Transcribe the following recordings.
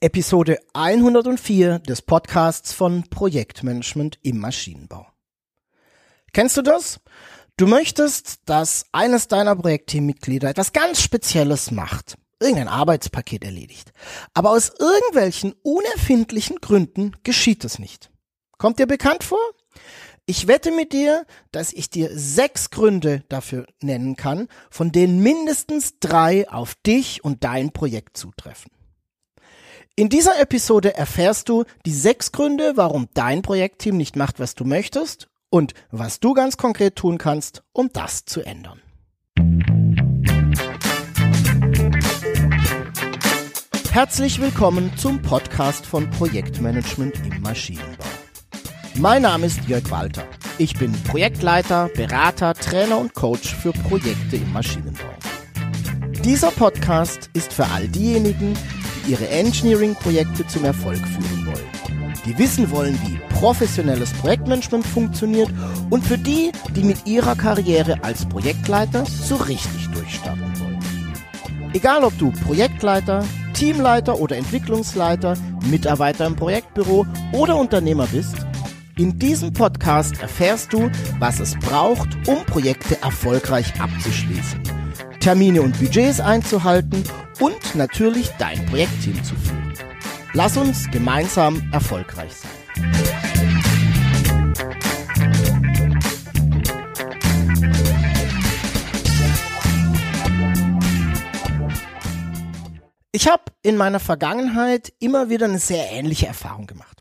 Episode 104 des Podcasts von Projektmanagement im Maschinenbau. Kennst du das? Du möchtest, dass eines deiner Projektteammitglieder etwas ganz Spezielles macht, irgendein Arbeitspaket erledigt. Aber aus irgendwelchen unerfindlichen Gründen geschieht es nicht. Kommt dir bekannt vor? Ich wette mit dir, dass ich dir sechs Gründe dafür nennen kann, von denen mindestens drei auf dich und dein Projekt zutreffen. In dieser Episode erfährst du die sechs Gründe, warum dein Projektteam nicht macht, was du möchtest und was du ganz konkret tun kannst, um das zu ändern. Herzlich willkommen zum Podcast von Projektmanagement im Maschinenbau. Mein Name ist Jörg Walter. Ich bin Projektleiter, Berater, Trainer und Coach für Projekte im Maschinenbau. Dieser Podcast ist für all diejenigen, ihre Engineering-Projekte zum Erfolg führen wollen. Die wissen wollen, wie professionelles Projektmanagement funktioniert und für die, die mit ihrer Karriere als Projektleiter so richtig durchstarten wollen. Egal ob du Projektleiter, Teamleiter oder Entwicklungsleiter, Mitarbeiter im Projektbüro oder Unternehmer bist, in diesem Podcast erfährst du, was es braucht, um Projekte erfolgreich abzuschließen, Termine und Budgets einzuhalten und natürlich dein Projektteam zu führen. Lass uns gemeinsam erfolgreich sein. Ich habe in meiner Vergangenheit immer wieder eine sehr ähnliche Erfahrung gemacht.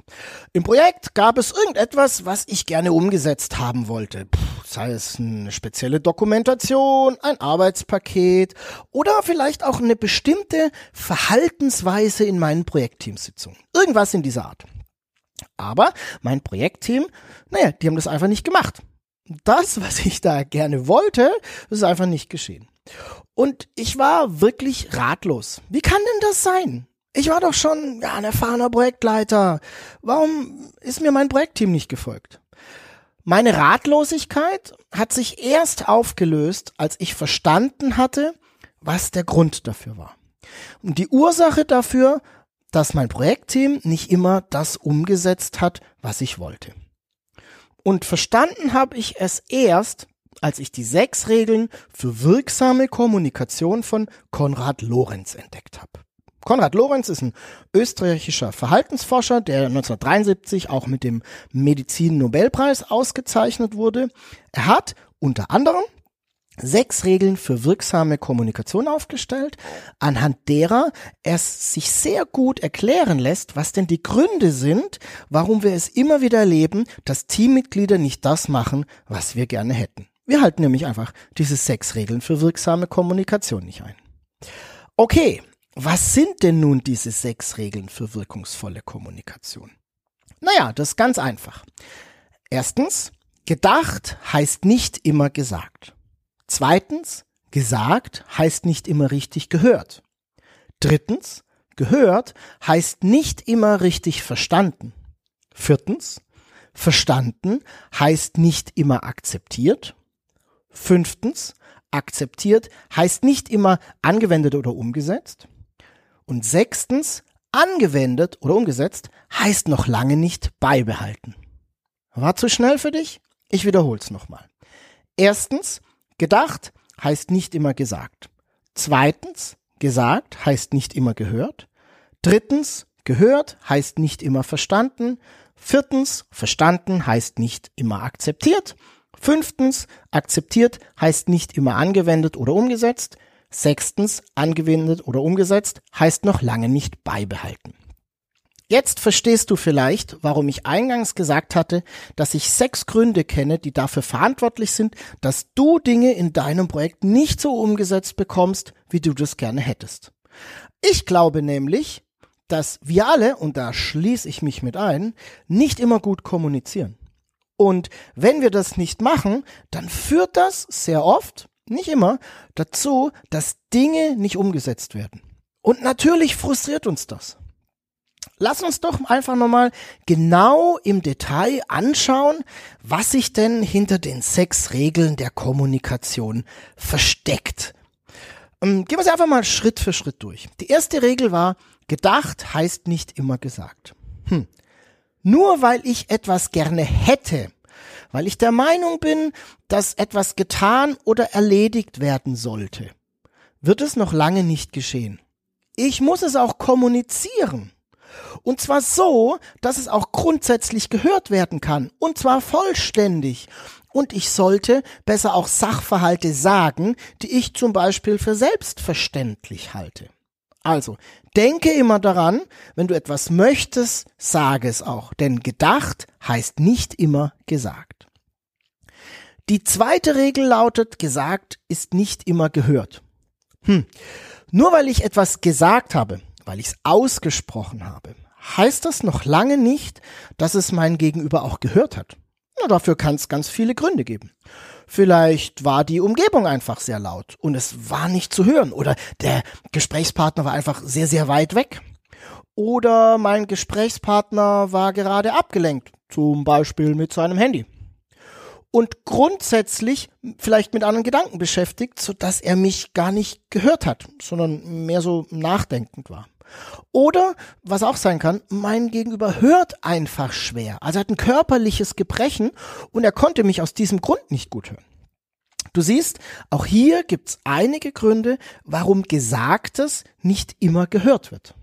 Im Projekt gab es irgendetwas, was ich gerne umgesetzt haben wollte. Puh, sei es eine spezielle Dokumentation, ein Arbeitspaket oder vielleicht auch eine bestimmte Verhaltensweise in meinen Projektteamsitzungen. Irgendwas in dieser Art. Aber mein Projektteam, naja, die haben das einfach nicht gemacht. Das, was ich da gerne wollte, ist einfach nicht geschehen. Und ich war wirklich ratlos. Wie kann denn das sein? Ich war doch schon ja, ein erfahrener Projektleiter. Warum ist mir mein Projektteam nicht gefolgt? Meine Ratlosigkeit hat sich erst aufgelöst, als ich verstanden hatte, was der Grund dafür war. Und die Ursache dafür, dass mein Projektteam nicht immer das umgesetzt hat, was ich wollte. Und verstanden habe ich es erst, als ich die sechs Regeln für wirksame Kommunikation von Konrad Lorenz entdeckt habe. Konrad Lorenz ist ein österreichischer Verhaltensforscher, der 1973 auch mit dem Medizin-Nobelpreis ausgezeichnet wurde. Er hat unter anderem sechs Regeln für wirksame Kommunikation aufgestellt, anhand derer es sich sehr gut erklären lässt, was denn die Gründe sind, warum wir es immer wieder erleben, dass Teammitglieder nicht das machen, was wir gerne hätten. Wir halten nämlich einfach diese sechs Regeln für wirksame Kommunikation nicht ein. Okay, was sind denn nun diese sechs Regeln für wirkungsvolle Kommunikation? Naja, das ist ganz einfach. Erstens, gedacht heißt nicht immer gesagt. Zweitens, gesagt heißt nicht immer richtig gehört. Drittens, gehört heißt nicht immer richtig verstanden. Viertens, verstanden heißt nicht immer akzeptiert. Fünftens, akzeptiert heißt nicht immer angewendet oder umgesetzt. Und sechstens, angewendet oder umgesetzt heißt noch lange nicht beibehalten. War zu schnell für dich? Ich wiederhol's nochmal. Erstens, gedacht heißt nicht immer gesagt. Zweitens, gesagt heißt nicht immer gehört. Drittens, gehört heißt nicht immer verstanden. Viertens, verstanden heißt nicht immer akzeptiert. Fünftens, akzeptiert heißt nicht immer angewendet oder umgesetzt. Sechstens, angewendet oder umgesetzt heißt noch lange nicht beibehalten. Jetzt verstehst du vielleicht, warum ich eingangs gesagt hatte, dass ich sechs Gründe kenne, die dafür verantwortlich sind, dass du Dinge in deinem Projekt nicht so umgesetzt bekommst, wie du das gerne hättest. Ich glaube nämlich, dass wir alle, und da schließe ich mich mit ein, nicht immer gut kommunizieren. Und wenn wir das nicht machen, dann führt das sehr oft nicht immer, dazu, dass Dinge nicht umgesetzt werden. Und natürlich frustriert uns das. Lass uns doch einfach nochmal genau im Detail anschauen, was sich denn hinter den sechs Regeln der Kommunikation versteckt. Ähm, gehen wir sie einfach mal Schritt für Schritt durch. Die erste Regel war, Gedacht heißt nicht immer gesagt. Hm. Nur weil ich etwas gerne hätte, weil ich der Meinung bin, dass etwas getan oder erledigt werden sollte, wird es noch lange nicht geschehen. Ich muss es auch kommunizieren. Und zwar so, dass es auch grundsätzlich gehört werden kann. Und zwar vollständig. Und ich sollte besser auch Sachverhalte sagen, die ich zum Beispiel für selbstverständlich halte. Also, denke immer daran, wenn du etwas möchtest, sage es auch. Denn gedacht heißt nicht immer gesagt. Die zweite Regel lautet, gesagt ist nicht immer gehört. Hm. Nur weil ich etwas gesagt habe, weil ich es ausgesprochen habe, heißt das noch lange nicht, dass es mein Gegenüber auch gehört hat. Na, dafür kann es ganz viele Gründe geben. Vielleicht war die Umgebung einfach sehr laut und es war nicht zu hören oder der Gesprächspartner war einfach sehr, sehr weit weg. Oder mein Gesprächspartner war gerade abgelenkt, zum Beispiel mit seinem Handy und grundsätzlich vielleicht mit anderen Gedanken beschäftigt, so dass er mich gar nicht gehört hat, sondern mehr so nachdenkend war. Oder, was auch sein kann, mein Gegenüber hört einfach schwer. Also er hat ein körperliches Gebrechen und er konnte mich aus diesem Grund nicht gut hören. Du siehst, auch hier gibt's einige Gründe, warum Gesagtes nicht immer gehört wird.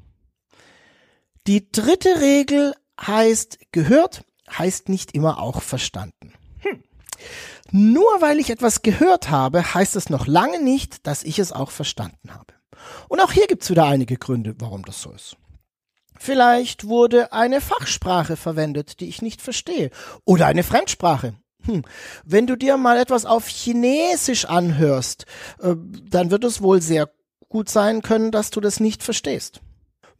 Die dritte Regel heißt, gehört heißt nicht immer auch verstanden. Nur weil ich etwas gehört habe, heißt es noch lange nicht, dass ich es auch verstanden habe. Und auch hier gibt's wieder einige Gründe, warum das so ist. Vielleicht wurde eine Fachsprache verwendet, die ich nicht verstehe. Oder eine Fremdsprache. Hm. Wenn du dir mal etwas auf Chinesisch anhörst, äh, dann wird es wohl sehr gut sein können, dass du das nicht verstehst.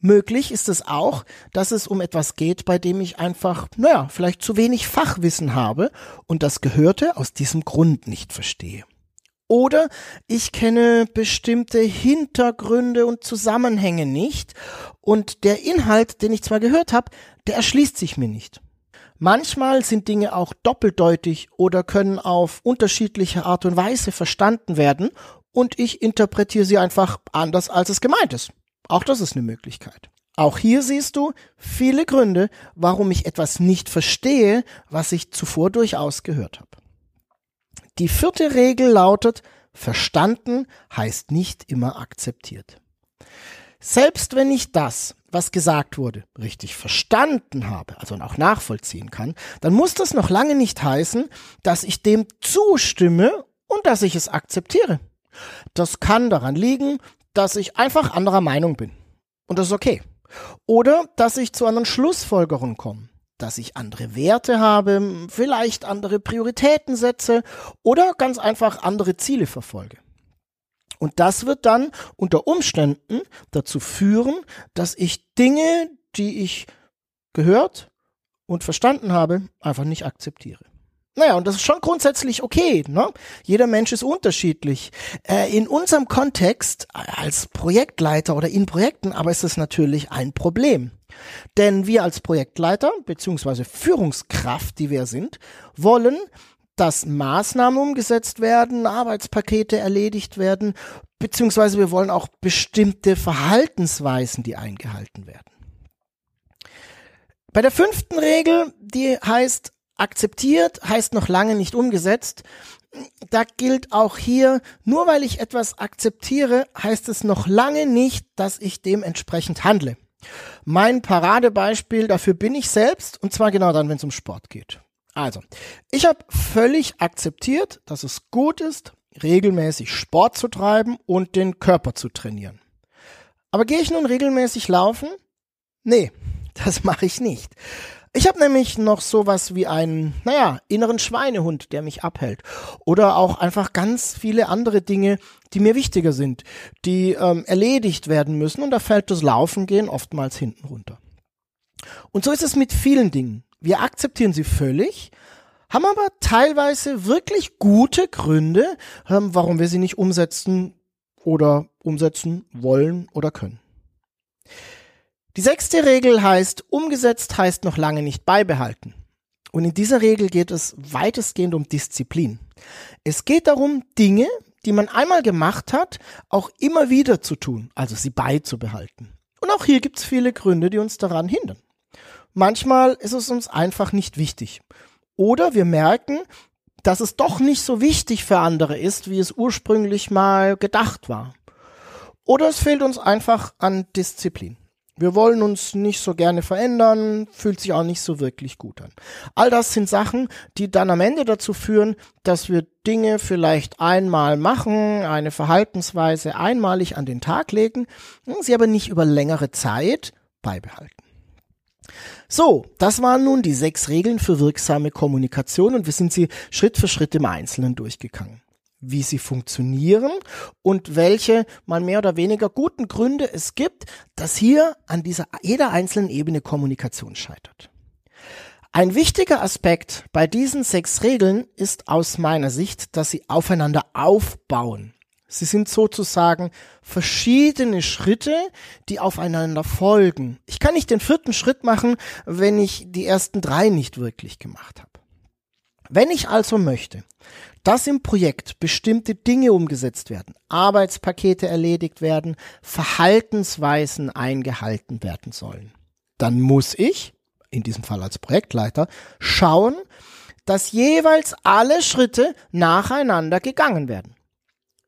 Möglich ist es auch, dass es um etwas geht, bei dem ich einfach, naja, vielleicht zu wenig Fachwissen habe und das Gehörte aus diesem Grund nicht verstehe. Oder ich kenne bestimmte Hintergründe und Zusammenhänge nicht und der Inhalt, den ich zwar gehört habe, der erschließt sich mir nicht. Manchmal sind Dinge auch doppeldeutig oder können auf unterschiedliche Art und Weise verstanden werden und ich interpretiere sie einfach anders, als es gemeint ist. Auch das ist eine Möglichkeit. Auch hier siehst du viele Gründe, warum ich etwas nicht verstehe, was ich zuvor durchaus gehört habe. Die vierte Regel lautet, verstanden heißt nicht immer akzeptiert. Selbst wenn ich das, was gesagt wurde, richtig verstanden habe, also auch nachvollziehen kann, dann muss das noch lange nicht heißen, dass ich dem zustimme und dass ich es akzeptiere. Das kann daran liegen, dass ich einfach anderer Meinung bin. Und das ist okay. Oder dass ich zu anderen Schlussfolgerungen komme. Dass ich andere Werte habe, vielleicht andere Prioritäten setze oder ganz einfach andere Ziele verfolge. Und das wird dann unter Umständen dazu führen, dass ich Dinge, die ich gehört und verstanden habe, einfach nicht akzeptiere. Naja, und das ist schon grundsätzlich okay. Ne? Jeder Mensch ist unterschiedlich. Äh, in unserem Kontext als Projektleiter oder in Projekten aber ist es natürlich ein Problem. Denn wir als Projektleiter beziehungsweise Führungskraft, die wir sind, wollen, dass Maßnahmen umgesetzt werden, Arbeitspakete erledigt werden, beziehungsweise wir wollen auch bestimmte Verhaltensweisen, die eingehalten werden. Bei der fünften Regel, die heißt, akzeptiert heißt noch lange nicht umgesetzt. Da gilt auch hier, nur weil ich etwas akzeptiere, heißt es noch lange nicht, dass ich dementsprechend handle. Mein Paradebeispiel dafür bin ich selbst, und zwar genau dann, wenn es um Sport geht. Also, ich habe völlig akzeptiert, dass es gut ist, regelmäßig Sport zu treiben und den Körper zu trainieren. Aber gehe ich nun regelmäßig laufen? Nee, das mache ich nicht. Ich habe nämlich noch sowas wie einen, naja, inneren Schweinehund, der mich abhält. Oder auch einfach ganz viele andere Dinge, die mir wichtiger sind, die ähm, erledigt werden müssen. Und da fällt das Laufen gehen oftmals hinten runter. Und so ist es mit vielen Dingen. Wir akzeptieren sie völlig, haben aber teilweise wirklich gute Gründe, ähm, warum wir sie nicht umsetzen oder umsetzen wollen oder können. Die sechste Regel heißt, umgesetzt heißt noch lange nicht beibehalten. Und in dieser Regel geht es weitestgehend um Disziplin. Es geht darum, Dinge, die man einmal gemacht hat, auch immer wieder zu tun, also sie beizubehalten. Und auch hier gibt's viele Gründe, die uns daran hindern. Manchmal ist es uns einfach nicht wichtig. Oder wir merken, dass es doch nicht so wichtig für andere ist, wie es ursprünglich mal gedacht war. Oder es fehlt uns einfach an Disziplin. Wir wollen uns nicht so gerne verändern, fühlt sich auch nicht so wirklich gut an. All das sind Sachen, die dann am Ende dazu führen, dass wir Dinge vielleicht einmal machen, eine Verhaltensweise einmalig an den Tag legen, sie aber nicht über längere Zeit beibehalten. So, das waren nun die sechs Regeln für wirksame Kommunikation und wir sind sie Schritt für Schritt im Einzelnen durchgegangen wie sie funktionieren und welche mal mehr oder weniger guten Gründe es gibt, dass hier an dieser jeder einzelnen Ebene Kommunikation scheitert. Ein wichtiger Aspekt bei diesen sechs Regeln ist aus meiner Sicht, dass sie aufeinander aufbauen. Sie sind sozusagen verschiedene Schritte, die aufeinander folgen. Ich kann nicht den vierten Schritt machen, wenn ich die ersten drei nicht wirklich gemacht habe. Wenn ich also möchte, dass im Projekt bestimmte Dinge umgesetzt werden, Arbeitspakete erledigt werden, Verhaltensweisen eingehalten werden sollen, dann muss ich, in diesem Fall als Projektleiter, schauen, dass jeweils alle Schritte nacheinander gegangen werden.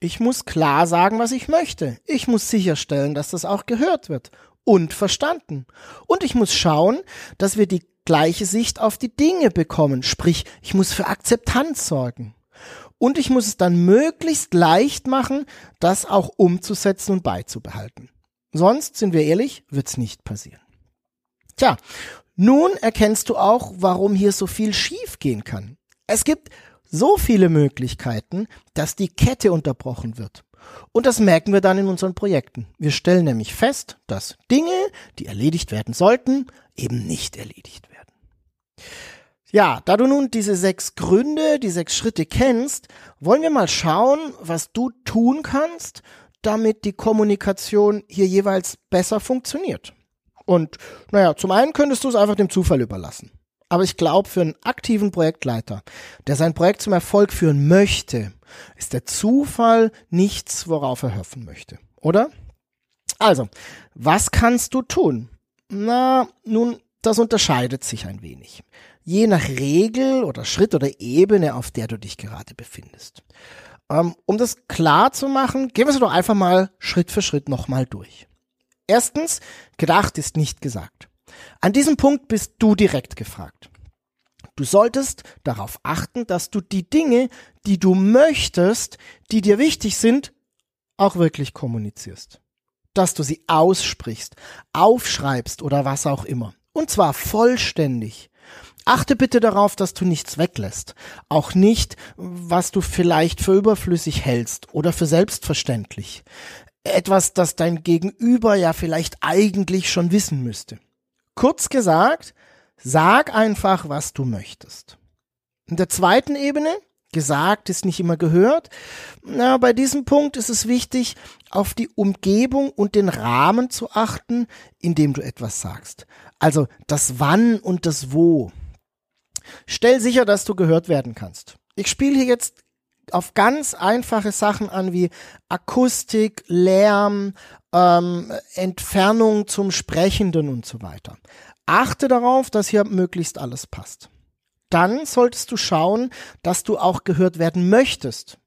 Ich muss klar sagen, was ich möchte. Ich muss sicherstellen, dass das auch gehört wird und verstanden. Und ich muss schauen, dass wir die gleiche Sicht auf die Dinge bekommen. Sprich, ich muss für Akzeptanz sorgen. Und ich muss es dann möglichst leicht machen, das auch umzusetzen und beizubehalten. Sonst, sind wir ehrlich, wird's nicht passieren. Tja, nun erkennst du auch, warum hier so viel schief gehen kann. Es gibt so viele Möglichkeiten, dass die Kette unterbrochen wird. Und das merken wir dann in unseren Projekten. Wir stellen nämlich fest, dass Dinge, die erledigt werden sollten, eben nicht erledigt werden. Ja, da du nun diese sechs Gründe, die sechs Schritte kennst, wollen wir mal schauen, was du tun kannst, damit die Kommunikation hier jeweils besser funktioniert. Und naja, zum einen könntest du es einfach dem Zufall überlassen. Aber ich glaube, für einen aktiven Projektleiter, der sein Projekt zum Erfolg führen möchte, ist der Zufall nichts, worauf er hoffen möchte. Oder? Also, was kannst du tun? Na, nun, das unterscheidet sich ein wenig je nach Regel oder Schritt oder Ebene, auf der du dich gerade befindest. Ähm, um das klar zu machen, gehen wir es doch einfach mal Schritt für Schritt nochmal durch. Erstens, gedacht ist nicht gesagt. An diesem Punkt bist du direkt gefragt. Du solltest darauf achten, dass du die Dinge, die du möchtest, die dir wichtig sind, auch wirklich kommunizierst. Dass du sie aussprichst, aufschreibst oder was auch immer. Und zwar vollständig. Achte bitte darauf, dass du nichts weglässt. Auch nicht, was du vielleicht für überflüssig hältst oder für selbstverständlich. Etwas, das dein Gegenüber ja vielleicht eigentlich schon wissen müsste. Kurz gesagt, sag einfach, was du möchtest. In der zweiten Ebene, gesagt ist nicht immer gehört, na, bei diesem Punkt ist es wichtig, auf die Umgebung und den Rahmen zu achten, in dem du etwas sagst. Also das Wann und das Wo. Stell sicher, dass du gehört werden kannst. Ich spiele hier jetzt auf ganz einfache Sachen an wie Akustik, Lärm, ähm, Entfernung zum Sprechenden und so weiter. Achte darauf, dass hier möglichst alles passt. Dann solltest du schauen, dass du auch gehört werden möchtest.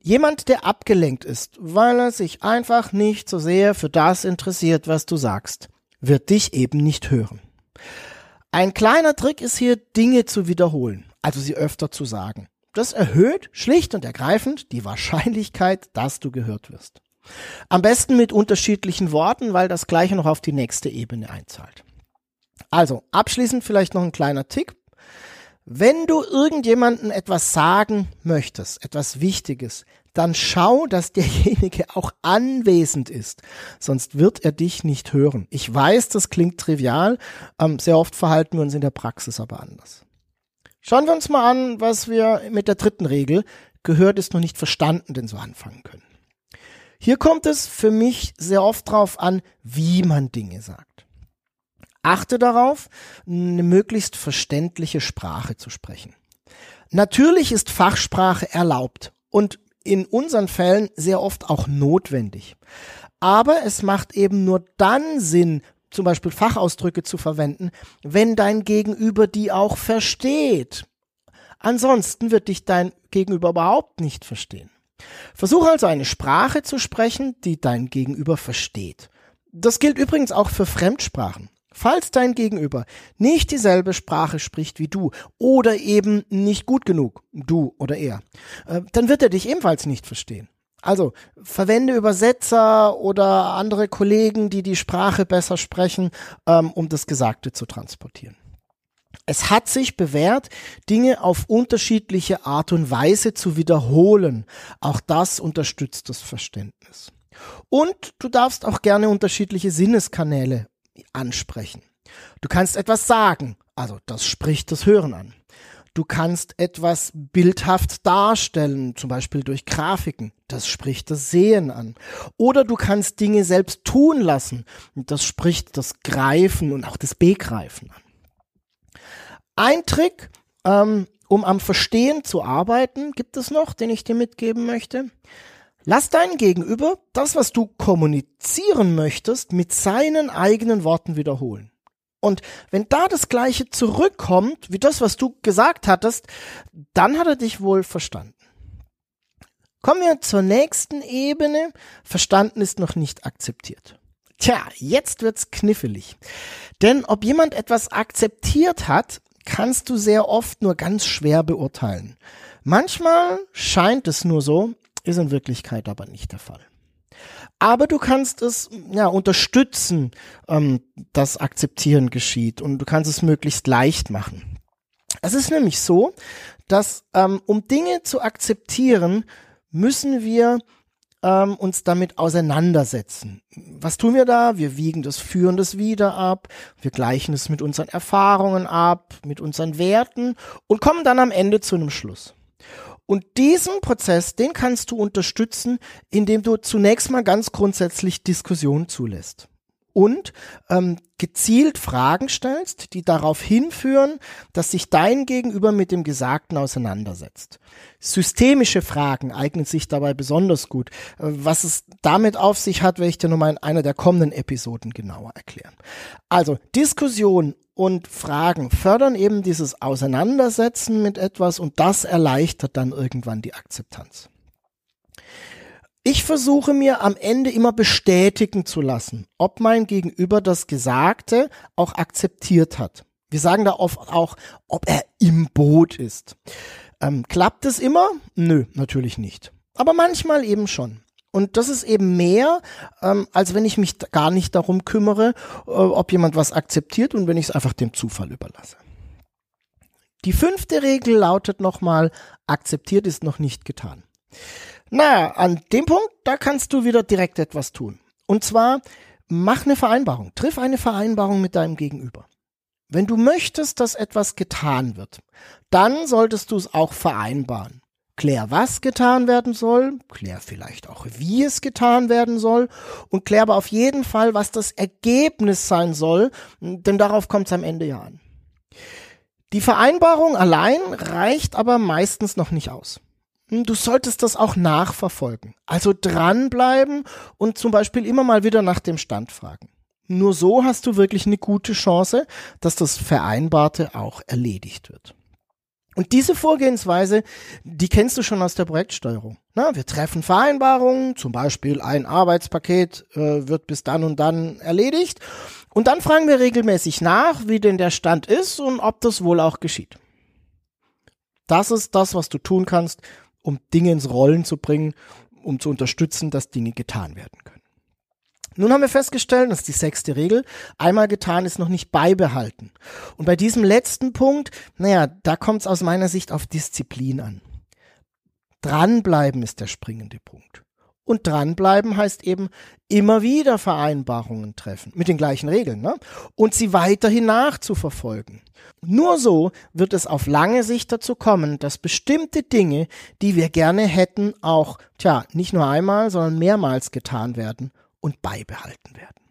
Jemand, der abgelenkt ist, weil er sich einfach nicht so sehr für das interessiert, was du sagst, wird dich eben nicht hören. Ein kleiner Trick ist hier, Dinge zu wiederholen, also sie öfter zu sagen. Das erhöht schlicht und ergreifend die Wahrscheinlichkeit, dass du gehört wirst. Am besten mit unterschiedlichen Worten, weil das gleiche noch auf die nächste Ebene einzahlt. Also, abschließend vielleicht noch ein kleiner Tick. Wenn du irgendjemanden etwas sagen möchtest, etwas Wichtiges, dann schau, dass derjenige auch anwesend ist. Sonst wird er dich nicht hören. Ich weiß, das klingt trivial. Ähm, sehr oft verhalten wir uns in der Praxis aber anders. Schauen wir uns mal an, was wir mit der dritten Regel gehört ist noch nicht verstanden, denn so anfangen können. Hier kommt es für mich sehr oft darauf an, wie man Dinge sagt. Achte darauf, eine möglichst verständliche Sprache zu sprechen. Natürlich ist Fachsprache erlaubt und in unseren Fällen sehr oft auch notwendig. Aber es macht eben nur dann Sinn, zum Beispiel Fachausdrücke zu verwenden, wenn dein Gegenüber die auch versteht. Ansonsten wird dich dein Gegenüber überhaupt nicht verstehen. Versuche also eine Sprache zu sprechen, die dein Gegenüber versteht. Das gilt übrigens auch für Fremdsprachen. Falls dein Gegenüber nicht dieselbe Sprache spricht wie du oder eben nicht gut genug, du oder er, äh, dann wird er dich ebenfalls nicht verstehen. Also verwende Übersetzer oder andere Kollegen, die die Sprache besser sprechen, ähm, um das Gesagte zu transportieren. Es hat sich bewährt, Dinge auf unterschiedliche Art und Weise zu wiederholen. Auch das unterstützt das Verständnis. Und du darfst auch gerne unterschiedliche Sinneskanäle ansprechen. Du kannst etwas sagen, also das spricht das Hören an. Du kannst etwas bildhaft darstellen, zum Beispiel durch Grafiken. Das spricht das Sehen an. Oder du kannst Dinge selbst tun lassen. Das spricht das Greifen und auch das Begreifen an. Ein Trick, ähm, um am Verstehen zu arbeiten, gibt es noch, den ich dir mitgeben möchte. Lass deinen Gegenüber das, was du kommunizieren möchtest, mit seinen eigenen Worten wiederholen. Und wenn da das Gleiche zurückkommt, wie das, was du gesagt hattest, dann hat er dich wohl verstanden. Kommen wir zur nächsten Ebene. Verstanden ist noch nicht akzeptiert. Tja, jetzt wird's knifflig. Denn ob jemand etwas akzeptiert hat, kannst du sehr oft nur ganz schwer beurteilen. Manchmal scheint es nur so, ist in Wirklichkeit aber nicht der Fall aber du kannst es ja unterstützen, ähm, dass Akzeptieren geschieht und du kannst es möglichst leicht machen. Es ist nämlich so, dass ähm, um Dinge zu akzeptieren, müssen wir ähm, uns damit auseinandersetzen. Was tun wir da? Wir wiegen das Führen des wieder ab, wir gleichen es mit unseren Erfahrungen ab, mit unseren Werten und kommen dann am Ende zu einem Schluss. Und diesen Prozess, den kannst du unterstützen, indem du zunächst mal ganz grundsätzlich Diskussion zulässt und ähm, gezielt Fragen stellst, die darauf hinführen, dass sich dein Gegenüber mit dem Gesagten auseinandersetzt. Systemische Fragen eignen sich dabei besonders gut. Äh, was es damit auf sich hat, werde ich dir nochmal in einer der kommenden Episoden genauer erklären. Also Diskussion und Fragen fördern eben dieses Auseinandersetzen mit etwas und das erleichtert dann irgendwann die Akzeptanz. Ich versuche mir am Ende immer bestätigen zu lassen, ob mein Gegenüber das Gesagte auch akzeptiert hat. Wir sagen da oft auch, ob er im Boot ist. Ähm, klappt es immer? Nö, natürlich nicht. Aber manchmal eben schon. Und das ist eben mehr, ähm, als wenn ich mich gar nicht darum kümmere, äh, ob jemand was akzeptiert und wenn ich es einfach dem Zufall überlasse. Die fünfte Regel lautet nochmal, akzeptiert ist noch nicht getan. Naja, an dem Punkt, da kannst du wieder direkt etwas tun. Und zwar, mach eine Vereinbarung, triff eine Vereinbarung mit deinem Gegenüber. Wenn du möchtest, dass etwas getan wird, dann solltest du es auch vereinbaren. Klär, was getan werden soll, klär vielleicht auch, wie es getan werden soll und klär aber auf jeden Fall, was das Ergebnis sein soll, denn darauf kommt es am Ende ja an. Die Vereinbarung allein reicht aber meistens noch nicht aus. Hm, du solltest das auch nachverfolgen. Also dranbleiben und zum Beispiel immer mal wieder nach dem Stand fragen. Nur so hast du wirklich eine gute Chance, dass das Vereinbarte auch erledigt wird. Und diese Vorgehensweise, die kennst du schon aus der Projektsteuerung. Na, wir treffen Vereinbarungen, zum Beispiel ein Arbeitspaket äh, wird bis dann und dann erledigt. Und dann fragen wir regelmäßig nach, wie denn der Stand ist und ob das wohl auch geschieht. Das ist das, was du tun kannst, um Dinge ins Rollen zu bringen, um zu unterstützen, dass Dinge getan werden können. Nun haben wir festgestellt, das ist die sechste Regel, einmal getan ist noch nicht beibehalten. Und bei diesem letzten Punkt, naja, da kommt es aus meiner Sicht auf Disziplin an. Dranbleiben ist der springende Punkt. Und dranbleiben heißt eben immer wieder Vereinbarungen treffen, mit den gleichen Regeln, ne? Und sie weiterhin nachzuverfolgen. Nur so wird es auf lange Sicht dazu kommen, dass bestimmte Dinge, die wir gerne hätten, auch, tja, nicht nur einmal, sondern mehrmals getan werden und beibehalten werden.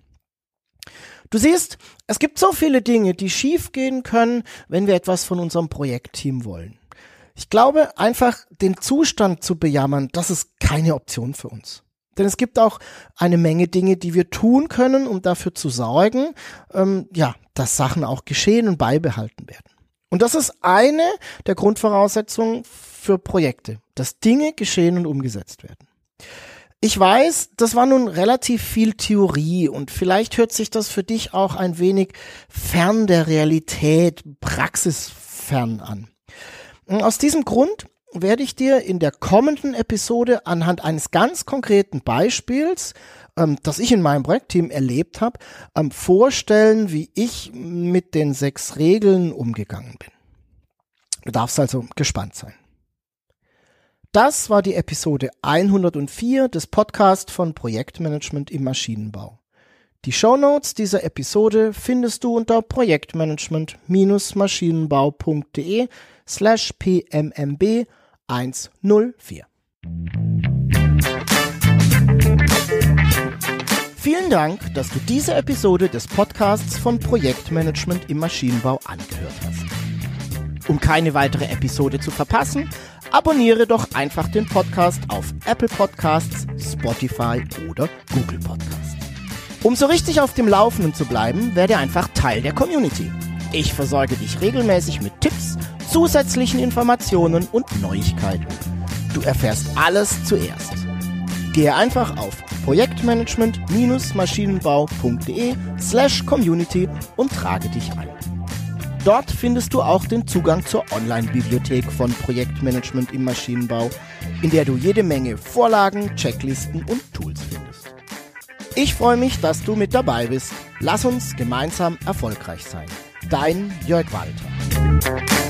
Du siehst, es gibt so viele Dinge, die schiefgehen können, wenn wir etwas von unserem Projektteam wollen. Ich glaube, einfach den Zustand zu bejammern, das ist keine Option für uns. Denn es gibt auch eine Menge Dinge, die wir tun können, um dafür zu sorgen, ähm, ja, dass Sachen auch geschehen und beibehalten werden. Und das ist eine der Grundvoraussetzungen für Projekte, dass Dinge geschehen und umgesetzt werden. Ich weiß, das war nun relativ viel Theorie und vielleicht hört sich das für dich auch ein wenig fern der Realität, praxisfern an. Aus diesem Grund werde ich dir in der kommenden Episode anhand eines ganz konkreten Beispiels, ähm, das ich in meinem Projektteam erlebt habe, ähm, vorstellen, wie ich mit den sechs Regeln umgegangen bin. Du darfst also gespannt sein. Das war die Episode 104 des Podcasts von Projektmanagement im Maschinenbau. Die Shownotes dieser Episode findest du unter projektmanagement-maschinenbau.de slash pmmb 104. Vielen Dank, dass du diese Episode des Podcasts von Projektmanagement im Maschinenbau angehört hast. Um keine weitere Episode zu verpassen, abonniere doch einfach den Podcast auf Apple Podcasts, Spotify oder Google Podcasts. Um so richtig auf dem Laufenden zu bleiben, werde einfach Teil der Community. Ich versorge dich regelmäßig mit Tipps, zusätzlichen Informationen und Neuigkeiten. Du erfährst alles zuerst. Gehe einfach auf projektmanagement-maschinenbau.de slash community und trage dich ein. Dort findest du auch den Zugang zur Online-Bibliothek von Projektmanagement im Maschinenbau, in der du jede Menge Vorlagen, Checklisten und Tools findest. Ich freue mich, dass du mit dabei bist. Lass uns gemeinsam erfolgreich sein. Dein Jörg Walter.